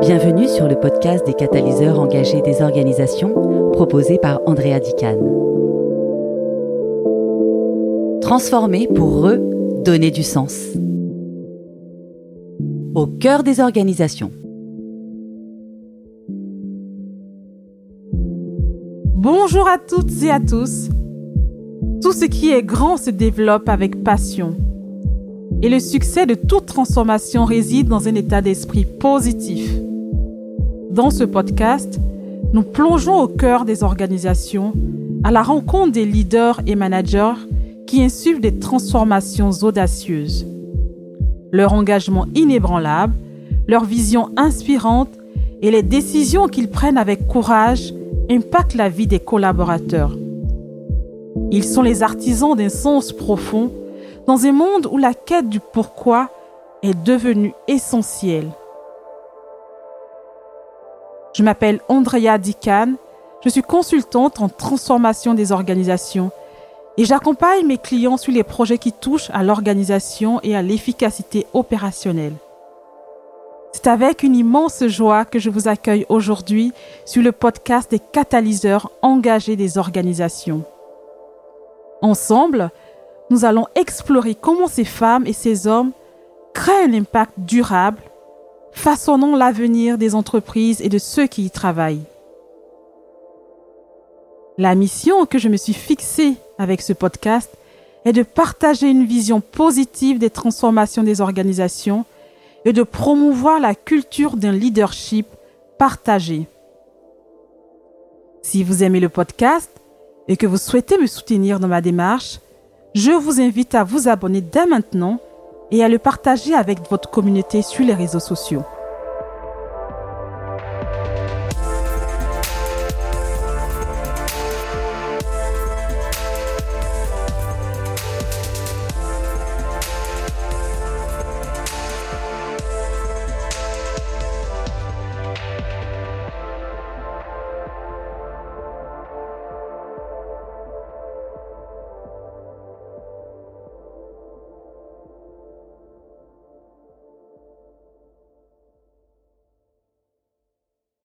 Bienvenue sur le podcast des catalyseurs engagés des organisations proposé par Andrea Dican. Transformer pour redonner du sens. Au cœur des organisations. Bonjour à toutes et à tous. Tout ce qui est grand se développe avec passion. Et le succès de toute transformation réside dans un état d'esprit positif. Dans ce podcast, nous plongeons au cœur des organisations, à la rencontre des leaders et managers qui insufflent des transformations audacieuses. Leur engagement inébranlable, leur vision inspirante et les décisions qu'ils prennent avec courage impactent la vie des collaborateurs. Ils sont les artisans d'un sens profond dans un monde où la quête du pourquoi est devenue essentielle. Je m'appelle Andrea Dican, je suis consultante en transformation des organisations et j'accompagne mes clients sur les projets qui touchent à l'organisation et à l'efficacité opérationnelle. C'est avec une immense joie que je vous accueille aujourd'hui sur le podcast des catalyseurs engagés des organisations. Ensemble, nous allons explorer comment ces femmes et ces hommes créent un impact durable, façonnant l'avenir des entreprises et de ceux qui y travaillent. La mission que je me suis fixée avec ce podcast est de partager une vision positive des transformations des organisations et de promouvoir la culture d'un leadership partagé. Si vous aimez le podcast et que vous souhaitez me soutenir dans ma démarche, je vous invite à vous abonner dès maintenant et à le partager avec votre communauté sur les réseaux sociaux.